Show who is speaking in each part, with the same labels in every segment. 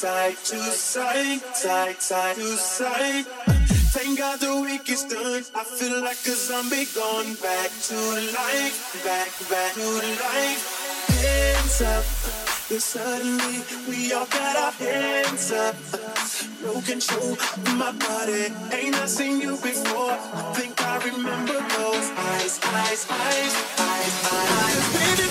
Speaker 1: side to side, side, side to side. Thank God the week is done. I feel like a zombie gone back to life, back, back to life. Hands up. Then suddenly we all got our hands up. No control of my body. Ain't I seen you before? I think I remember those eyes, eyes, eyes, eyes, eyes. Baby,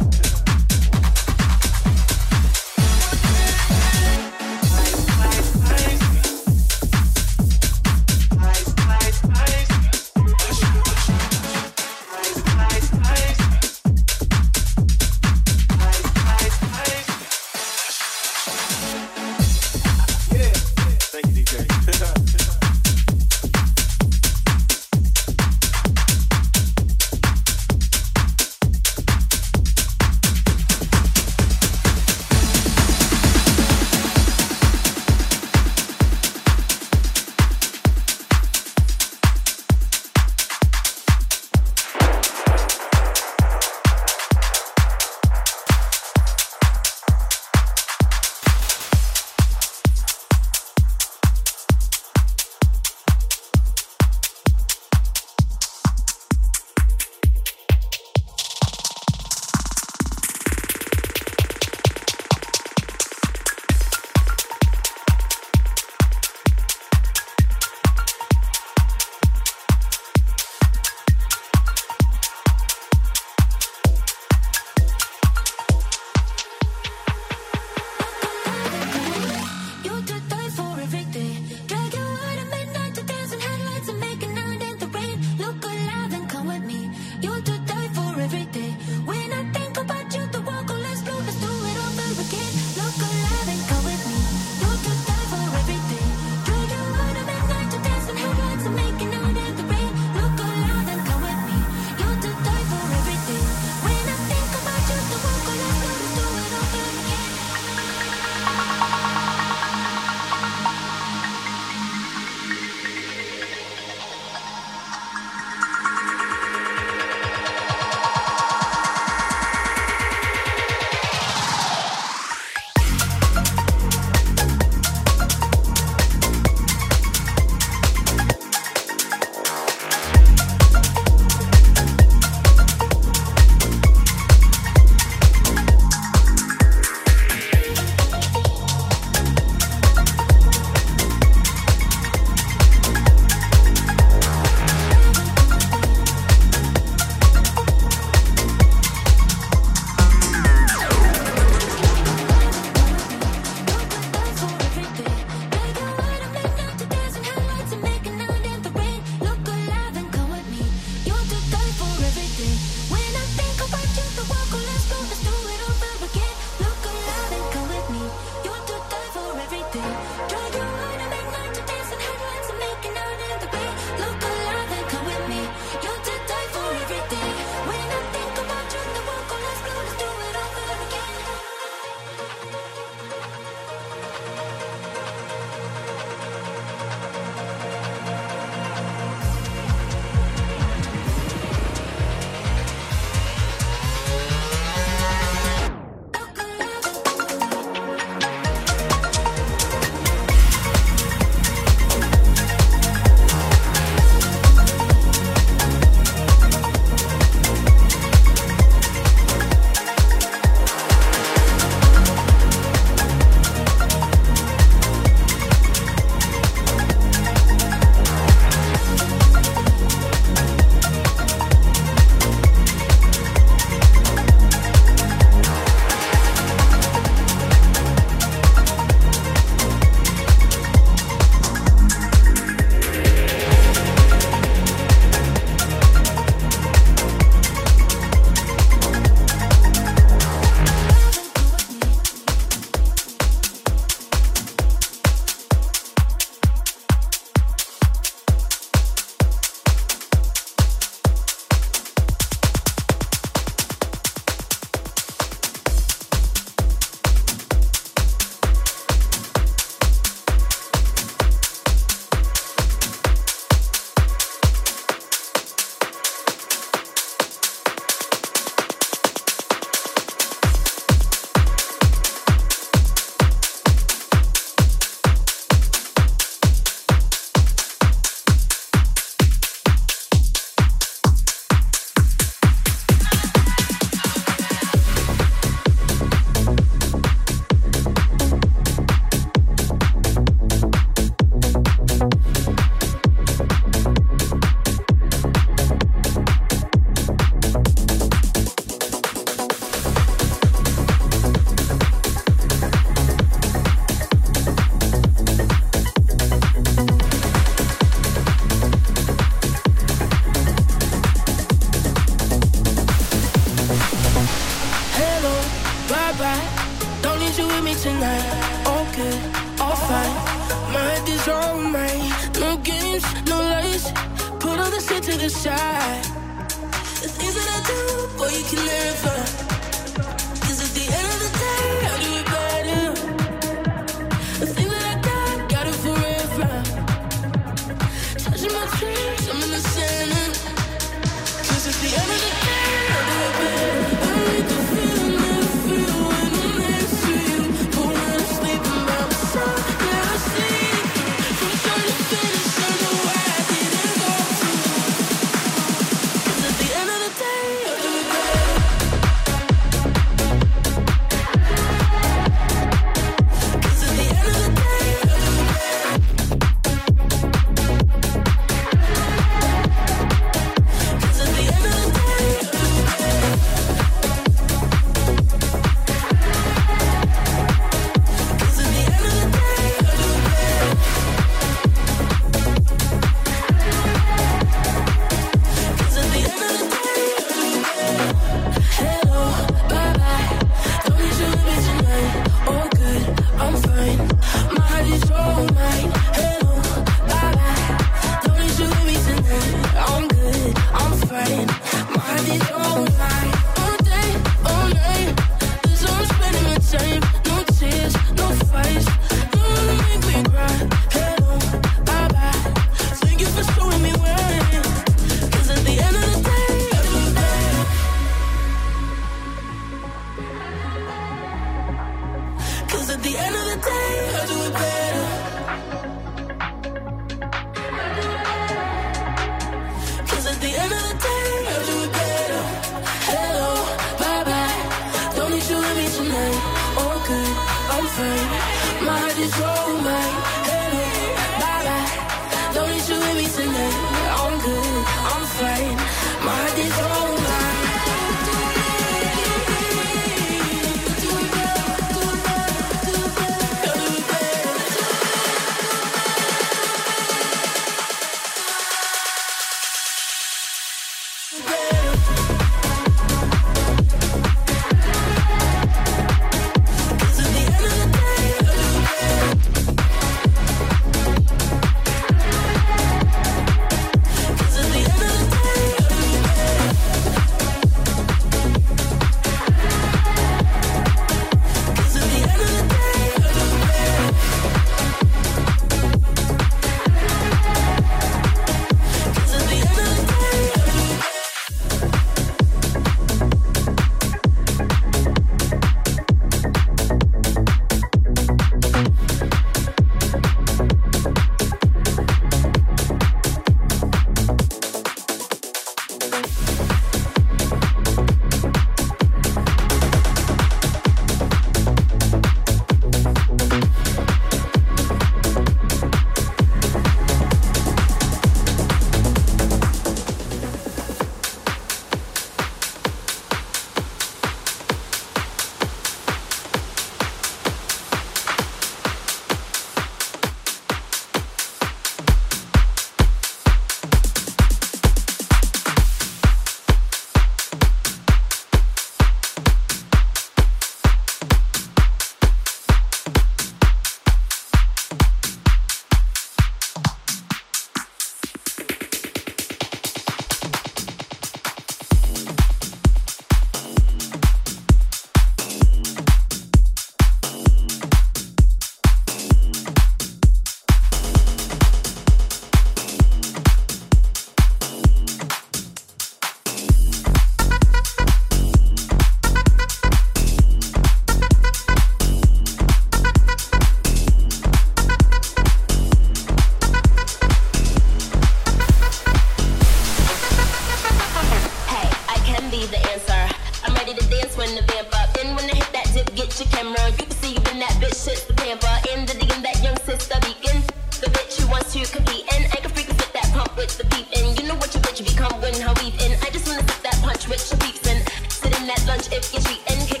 Speaker 2: if you're cheating.